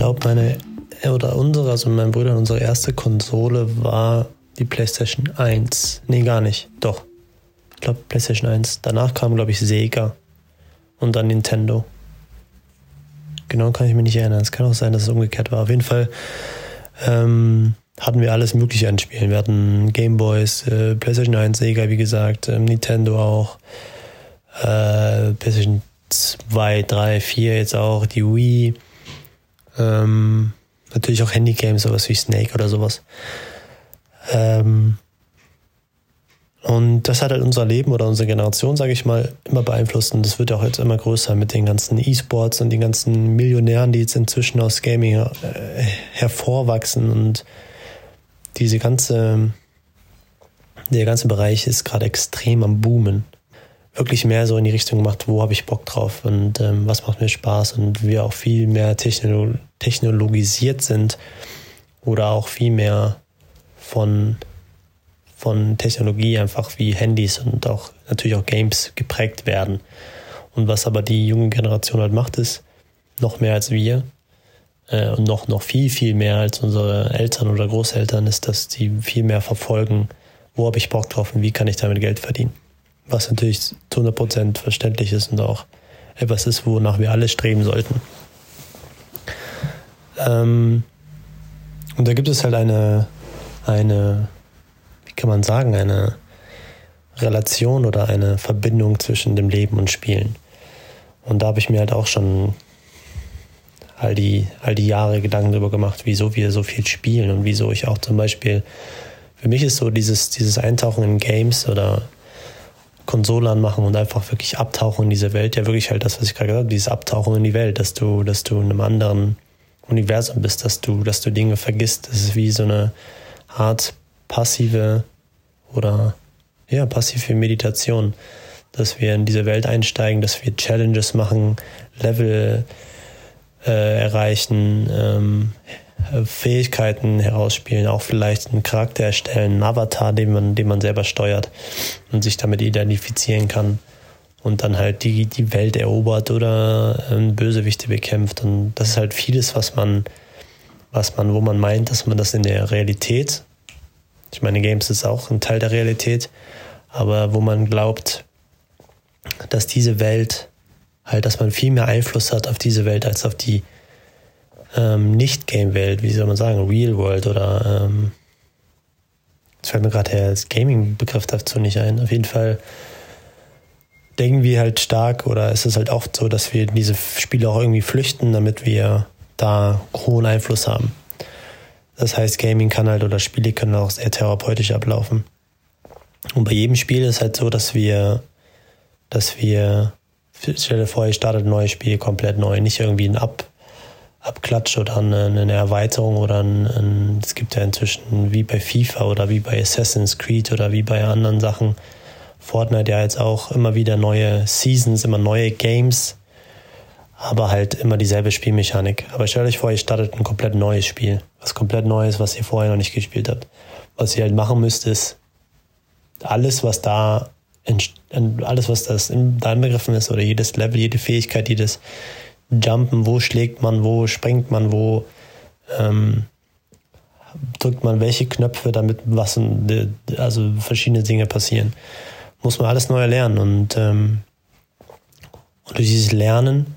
glaube, meine oder unsere, also mein Bruder, unsere erste Konsole war die PlayStation 1. Nee, gar nicht. Doch. Ich glaube, PlayStation 1. Danach kam, glaube ich, Sega und dann Nintendo. Genau kann ich mich nicht erinnern. Es kann auch sein, dass es umgekehrt war. Auf jeden Fall ähm, hatten wir alles Mögliche an Spielen. Wir hatten Gameboys, äh, PlayStation 1, Sega, wie gesagt, äh, Nintendo auch, äh, PlayStation 2, 3, 4 jetzt auch, die Wii, ähm, natürlich auch Handygames, sowas wie Snake oder sowas. Ähm, und das hat halt unser Leben oder unsere Generation, sage ich mal, immer beeinflusst. Und das wird auch jetzt immer größer mit den ganzen E-Sports und den ganzen Millionären, die jetzt inzwischen aus Gaming äh, hervorwachsen. Und diese ganze, der ganze Bereich ist gerade extrem am Boomen. Wirklich mehr so in die Richtung gemacht, wo habe ich Bock drauf und ähm, was macht mir Spaß und wir auch viel mehr technolo technologisiert sind oder auch viel mehr von von Technologie einfach wie Handys und auch natürlich auch Games geprägt werden. Und was aber die junge Generation halt macht, ist noch mehr als wir äh, und noch, noch viel, viel mehr als unsere Eltern oder Großeltern ist, dass die viel mehr verfolgen, wo habe ich Bock drauf und wie kann ich damit Geld verdienen. Was natürlich zu 100% verständlich ist und auch etwas ist, wonach wir alle streben sollten. Ähm, und da gibt es halt eine, eine kann man sagen, eine Relation oder eine Verbindung zwischen dem Leben und Spielen. Und da habe ich mir halt auch schon all die, all die Jahre Gedanken darüber gemacht, wieso wir so viel spielen und wieso ich auch zum Beispiel, für mich ist so dieses, dieses Eintauchen in Games oder Konsole anmachen und einfach wirklich abtauchen in diese Welt, ja wirklich halt das, was ich gerade gesagt habe, dieses Abtauchen in die Welt, dass du, dass du in einem anderen Universum bist, dass du, dass du Dinge vergisst. Das ist wie so eine Art passive oder ja, passive Meditation, dass wir in diese Welt einsteigen, dass wir Challenges machen, Level äh, erreichen, ähm, Fähigkeiten herausspielen, auch vielleicht einen Charakter erstellen, einen Avatar, den man, den man selber steuert und sich damit identifizieren kann und dann halt die, die Welt erobert oder ähm, Bösewichte bekämpft. Und das ist halt vieles, was man, was man, wo man meint, dass man das in der Realität ich meine, Games ist auch ein Teil der Realität, aber wo man glaubt, dass diese Welt halt, dass man viel mehr Einfluss hat auf diese Welt als auf die ähm, Nicht-Game-Welt, wie soll man sagen, Real World oder ähm, jetzt fällt mir gerade der Gaming-Begriff dazu nicht ein. Auf jeden Fall denken wir halt stark oder ist es halt oft so, dass wir diese Spiele auch irgendwie flüchten, damit wir da hohen Einfluss haben. Das heißt, Gaming kann halt oder Spiele können auch sehr therapeutisch ablaufen. Und bei jedem Spiel ist halt so, dass wir, dass wir, stell dir vor, ihr startet ein neues Spiel komplett neu, nicht irgendwie ein Ab, Abklatsch oder eine, eine Erweiterung oder es gibt ja inzwischen wie bei FIFA oder wie bei Assassin's Creed oder wie bei anderen Sachen, Fortnite ja jetzt auch immer wieder neue Seasons, immer neue Games, aber halt immer dieselbe Spielmechanik. Aber stellt euch vor, ihr startet ein komplett neues Spiel. Was komplett Neues, was ihr vorher noch nicht gespielt habt. Was ihr halt machen müsst, ist alles, was da, alles, was das da inbegriffen ist, oder jedes Level, jede Fähigkeit, jedes Jumpen, wo schlägt man, wo springt man, wo ähm, drückt man welche Knöpfe, damit was, also verschiedene Dinge passieren. Muss man alles neu lernen und, ähm, und durch dieses Lernen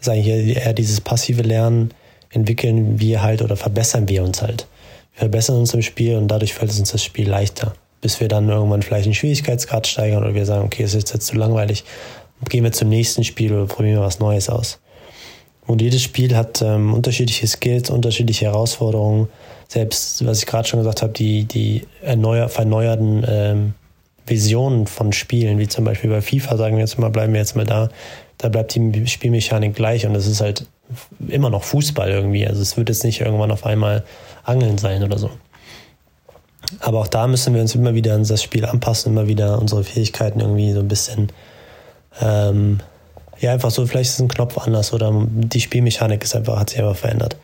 sage ich eher dieses passive Lernen, entwickeln wir halt oder verbessern wir uns halt. Wir verbessern uns im Spiel und dadurch fällt es uns das Spiel leichter. Bis wir dann irgendwann vielleicht den Schwierigkeitsgrad steigern oder wir sagen, okay, es ist jetzt zu langweilig, gehen wir zum nächsten Spiel oder probieren wir was Neues aus. Und jedes Spiel hat ähm, unterschiedliche Skills, unterschiedliche Herausforderungen. Selbst, was ich gerade schon gesagt habe, die, die erneuer, verneuerten ähm, Visionen von Spielen, wie zum Beispiel bei FIFA, sagen wir jetzt mal, bleiben wir jetzt mal da, da bleibt die Spielmechanik gleich und es ist halt immer noch Fußball irgendwie. Also es wird jetzt nicht irgendwann auf einmal Angeln sein oder so. Aber auch da müssen wir uns immer wieder an das Spiel anpassen, immer wieder unsere Fähigkeiten irgendwie so ein bisschen, ähm, ja, einfach so, vielleicht ist ein Knopf anders oder die Spielmechanik ist einfach, hat sich einfach verändert.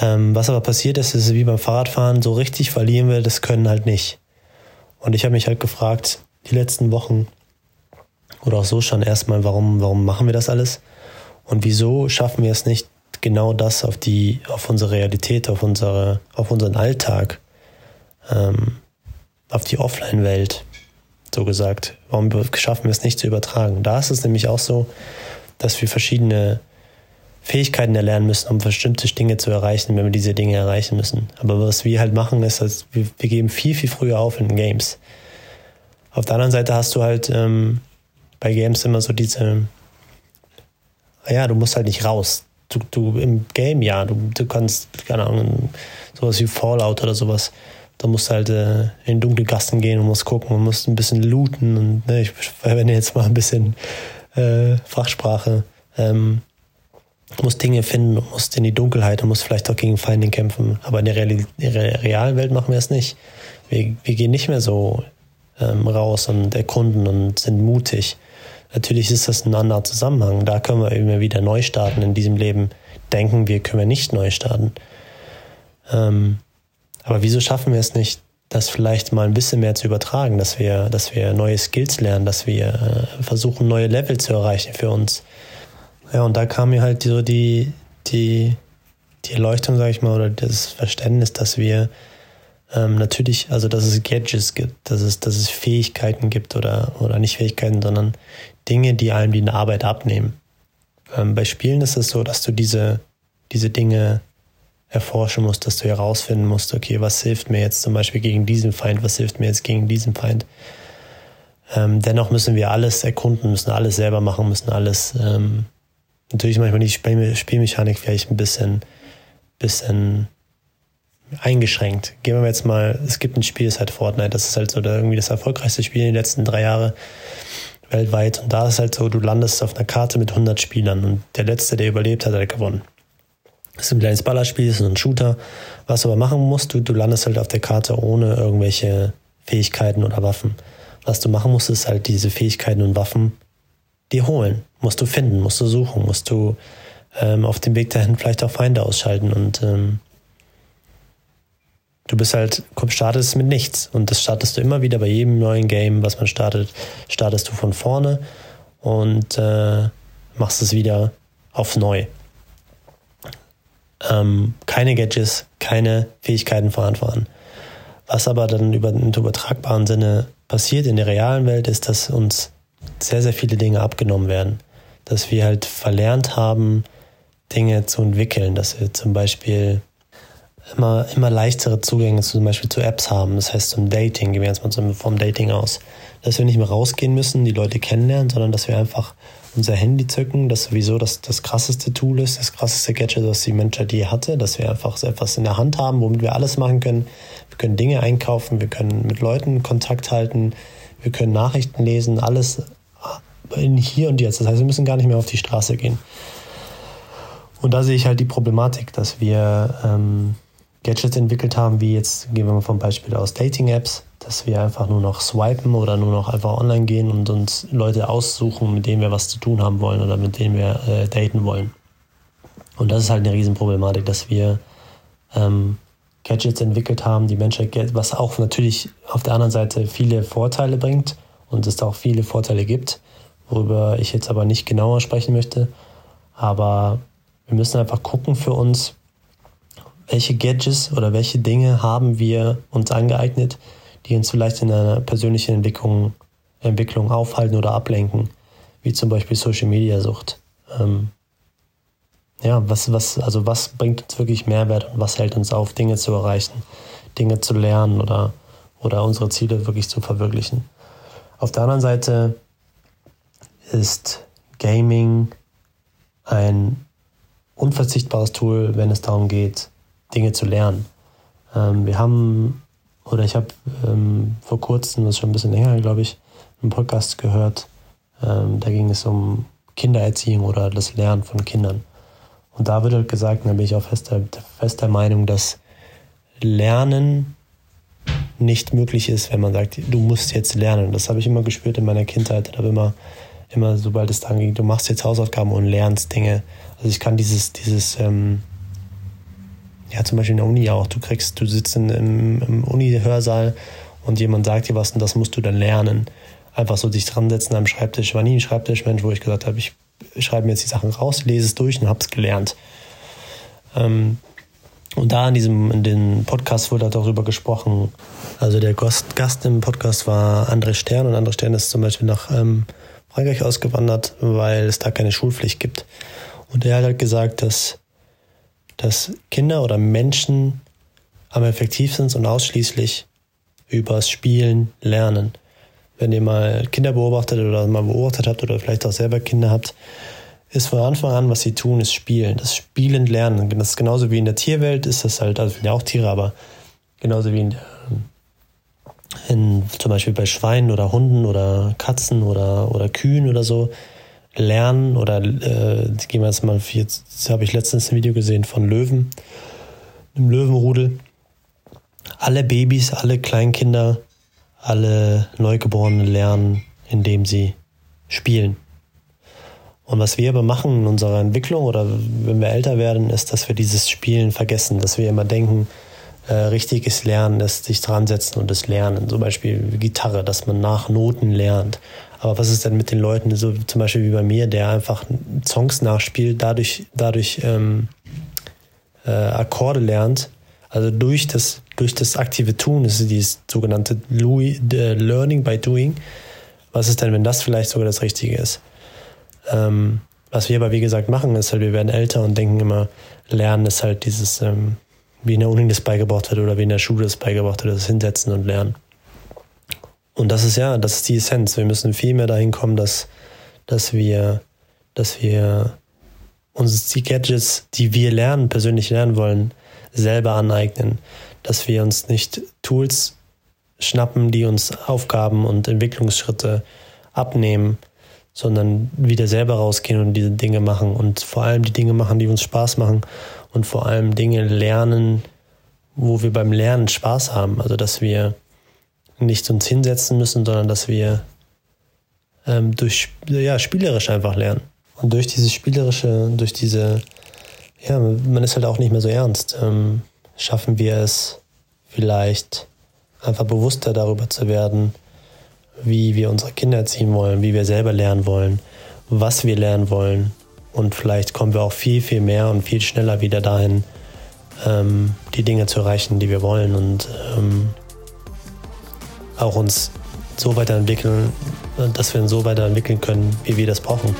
Ähm, was aber passiert ist, ist wie beim Fahrradfahren, so richtig verlieren wir das Können halt nicht. Und ich habe mich halt gefragt, die letzten Wochen, oder auch so schon erstmal, warum, warum machen wir das alles? Und wieso schaffen wir es nicht, genau das auf die, auf unsere Realität, auf unsere, auf unseren Alltag, ähm, auf die Offline-Welt, so gesagt. Warum schaffen wir es nicht zu übertragen? Da ist es nämlich auch so, dass wir verschiedene Fähigkeiten erlernen müssen, um bestimmte Dinge zu erreichen, wenn wir diese Dinge erreichen müssen. Aber was wir halt machen, ist, dass wir, wir geben viel, viel früher auf in Games. Auf der anderen Seite hast du halt ähm, bei Games immer so diese, ja, du musst halt nicht raus. Du, du im Game, ja, du, du kannst, keine Ahnung, sowas wie Fallout oder sowas. Da musst du halt äh, in dunkle Gassen gehen und musst gucken und musst ein bisschen looten und ne, ich verwende jetzt mal ein bisschen äh, Fachsprache. Ähm, musst Dinge finden und musst in die Dunkelheit und musst vielleicht auch gegen Feinde kämpfen. Aber in der, realen Welt machen wir es nicht. Wir, wir gehen nicht mehr so ähm, raus und erkunden und sind mutig. Natürlich ist das ein anderer Zusammenhang. Da können wir immer wieder neu starten in diesem Leben. Denken wir, können wir nicht neu starten. Ähm, aber wieso schaffen wir es nicht, das vielleicht mal ein bisschen mehr zu übertragen, dass wir, dass wir neue Skills lernen, dass wir äh, versuchen, neue Level zu erreichen für uns. Ja, und da kam mir halt so die, die, die Erleuchtung, sage ich mal, oder das Verständnis, dass wir ähm, natürlich, also dass es Gadgets gibt, dass es, dass es Fähigkeiten gibt oder, oder nicht Fähigkeiten, sondern Dinge, die einem die Arbeit abnehmen. Ähm, bei Spielen ist es so, dass du diese, diese Dinge erforschen musst, dass du herausfinden musst, okay, was hilft mir jetzt zum Beispiel gegen diesen Feind, was hilft mir jetzt gegen diesen Feind. Ähm, dennoch müssen wir alles erkunden, müssen alles selber machen, müssen alles, ähm, natürlich manchmal die Spielmechanik vielleicht ein bisschen, bisschen eingeschränkt. Gehen wir jetzt mal, es gibt ein Spiel, das ist halt Fortnite, das ist halt so der, irgendwie das erfolgreichste Spiel in den letzten drei Jahren weltweit. Und da ist halt so, du landest auf einer Karte mit 100 Spielern und der Letzte, der überlebt hat, hat gewonnen. Das ist ein kleines Ballerspiel, das ist ein Shooter. Was du aber machen musst, du, du landest halt auf der Karte ohne irgendwelche Fähigkeiten oder Waffen. Was du machen musst, ist halt diese Fähigkeiten und Waffen dir holen. Musst du finden, musst du suchen, musst du ähm, auf dem Weg dahin vielleicht auch Feinde ausschalten und ähm, du bist halt, startest mit nichts. Und das startest du immer wieder bei jedem neuen Game, was man startet, startest du von vorne und äh, machst es wieder auf neu. Ähm, keine Gadgets, keine Fähigkeiten an. Was aber dann über, im übertragbaren Sinne passiert in der realen Welt, ist, dass uns sehr, sehr viele Dinge abgenommen werden. Dass wir halt verlernt haben, Dinge zu entwickeln. Dass wir zum Beispiel immer, immer leichtere Zugänge zum Beispiel zu Apps haben. Das heißt zum Dating, gehen wir jetzt mal vom Dating aus. Dass wir nicht mehr rausgehen müssen, die Leute kennenlernen, sondern dass wir einfach unser Handy zücken, das sowieso das, das krasseste Tool ist, das krasseste Gadget, das die Menschheit je hatte, dass wir einfach so etwas in der Hand haben, womit wir alles machen können. Wir können Dinge einkaufen, wir können mit Leuten Kontakt halten, wir können Nachrichten lesen, alles in hier und jetzt. Das heißt, wir müssen gar nicht mehr auf die Straße gehen. Und da sehe ich halt die Problematik, dass wir ähm, Gadgets entwickelt haben, wie jetzt, gehen wir mal vom Beispiel aus Dating-Apps, dass wir einfach nur noch swipen oder nur noch einfach online gehen und uns Leute aussuchen, mit denen wir was zu tun haben wollen oder mit denen wir äh, daten wollen. Und das ist halt eine Riesenproblematik, dass wir ähm, Gadgets entwickelt haben, die Menschheit, was auch natürlich auf der anderen Seite viele Vorteile bringt und es da auch viele Vorteile gibt, worüber ich jetzt aber nicht genauer sprechen möchte. Aber wir müssen einfach gucken für uns, welche Gadgets oder welche Dinge haben wir uns angeeignet, die uns vielleicht in einer persönlichen Entwicklung, Entwicklung aufhalten oder ablenken, wie zum Beispiel Social Media Sucht. Ähm, ja, was, was, also was bringt uns wirklich Mehrwert und was hält uns auf, Dinge zu erreichen, Dinge zu lernen oder, oder unsere Ziele wirklich zu verwirklichen. Auf der anderen Seite ist Gaming ein unverzichtbares Tool, wenn es darum geht, Dinge zu lernen. Ähm, wir haben, oder ich habe ähm, vor kurzem, das ist schon ein bisschen länger, glaube ich, einen Podcast gehört, ähm, da ging es um Kindererziehung oder das Lernen von Kindern. Und da wird halt gesagt, da bin ich auch fester, fester Meinung, dass Lernen nicht möglich ist, wenn man sagt, du musst jetzt lernen. Das habe ich immer gespürt in meiner Kindheit. Ich habe immer, immer, sobald es darum ging, du machst jetzt Hausaufgaben und lernst Dinge. Also ich kann dieses, dieses ähm, ja, zum Beispiel in der Uni auch. Du kriegst, du sitzt in, im, im Uni-Hörsaal und jemand sagt dir was und das musst du dann lernen. Einfach so dich dran setzen am Schreibtisch. War nie ein Schreibtischmensch, wo ich gesagt habe, ich schreibe mir jetzt die Sachen raus, lese es durch und habe es gelernt. Ähm, und da in diesem in dem Podcast wurde darüber gesprochen. Also der Gast, Gast im Podcast war André Stern und André Stern ist zum Beispiel nach ähm, Frankreich ausgewandert, weil es da keine Schulpflicht gibt. Und er hat halt gesagt, dass, dass Kinder oder Menschen am effektivsten und ausschließlich übers Spielen lernen. Wenn ihr mal Kinder beobachtet oder mal beobachtet habt oder vielleicht auch selber Kinder habt, ist von Anfang an, was sie tun, ist spielen. Das Spielen lernen. Das ist genauso wie in der Tierwelt ist das halt, also ja auch Tiere, aber genauso wie in, der, in zum Beispiel bei Schweinen oder Hunden oder Katzen oder, oder Kühen oder so lernen oder äh, gehen wir jetzt mal, jetzt habe ich letztens ein Video gesehen von Löwen, einem Löwenrudel. Alle Babys, alle Kleinkinder, alle Neugeborenen lernen, indem sie spielen. Und was wir aber machen in unserer Entwicklung oder wenn wir älter werden, ist, dass wir dieses Spielen vergessen, dass wir immer denken, äh, richtiges Lernen ist sich dran setzen und das Lernen. Zum Beispiel Gitarre, dass man nach Noten lernt. Aber was ist denn mit den Leuten, so zum Beispiel wie bei mir, der einfach Songs nachspielt, dadurch, dadurch ähm, äh, Akkorde lernt? Also durch das, durch das aktive Tun, das ist dieses sogenannte Louis, Learning by Doing. Was ist denn, wenn das vielleicht sogar das Richtige ist? Ähm, was wir aber wie gesagt machen, ist halt, wir werden älter und denken immer, Lernen ist halt dieses, ähm, wie in der Uni das beigebracht wird oder wie in der Schule das beigebracht wird, das Hinsetzen und Lernen. Und das ist ja, das ist die Essenz. Wir müssen viel mehr dahin kommen, dass, dass wir, dass wir uns die Gadgets, die wir lernen, persönlich lernen wollen, selber aneignen. Dass wir uns nicht Tools schnappen, die uns Aufgaben und Entwicklungsschritte abnehmen, sondern wieder selber rausgehen und diese Dinge machen und vor allem die Dinge machen, die uns Spaß machen und vor allem Dinge lernen, wo wir beim Lernen Spaß haben. Also dass wir nicht uns hinsetzen müssen, sondern dass wir ähm, durch ja spielerisch einfach lernen. Und durch diese spielerische, durch diese, ja, man ist halt auch nicht mehr so ernst, ähm, schaffen wir es vielleicht einfach bewusster darüber zu werden, wie wir unsere Kinder erziehen wollen, wie wir selber lernen wollen, was wir lernen wollen. Und vielleicht kommen wir auch viel, viel mehr und viel schneller wieder dahin, ähm, die Dinge zu erreichen, die wir wollen und ähm, auch uns so weiterentwickeln, dass wir uns so weiterentwickeln können, wie wir das brauchen.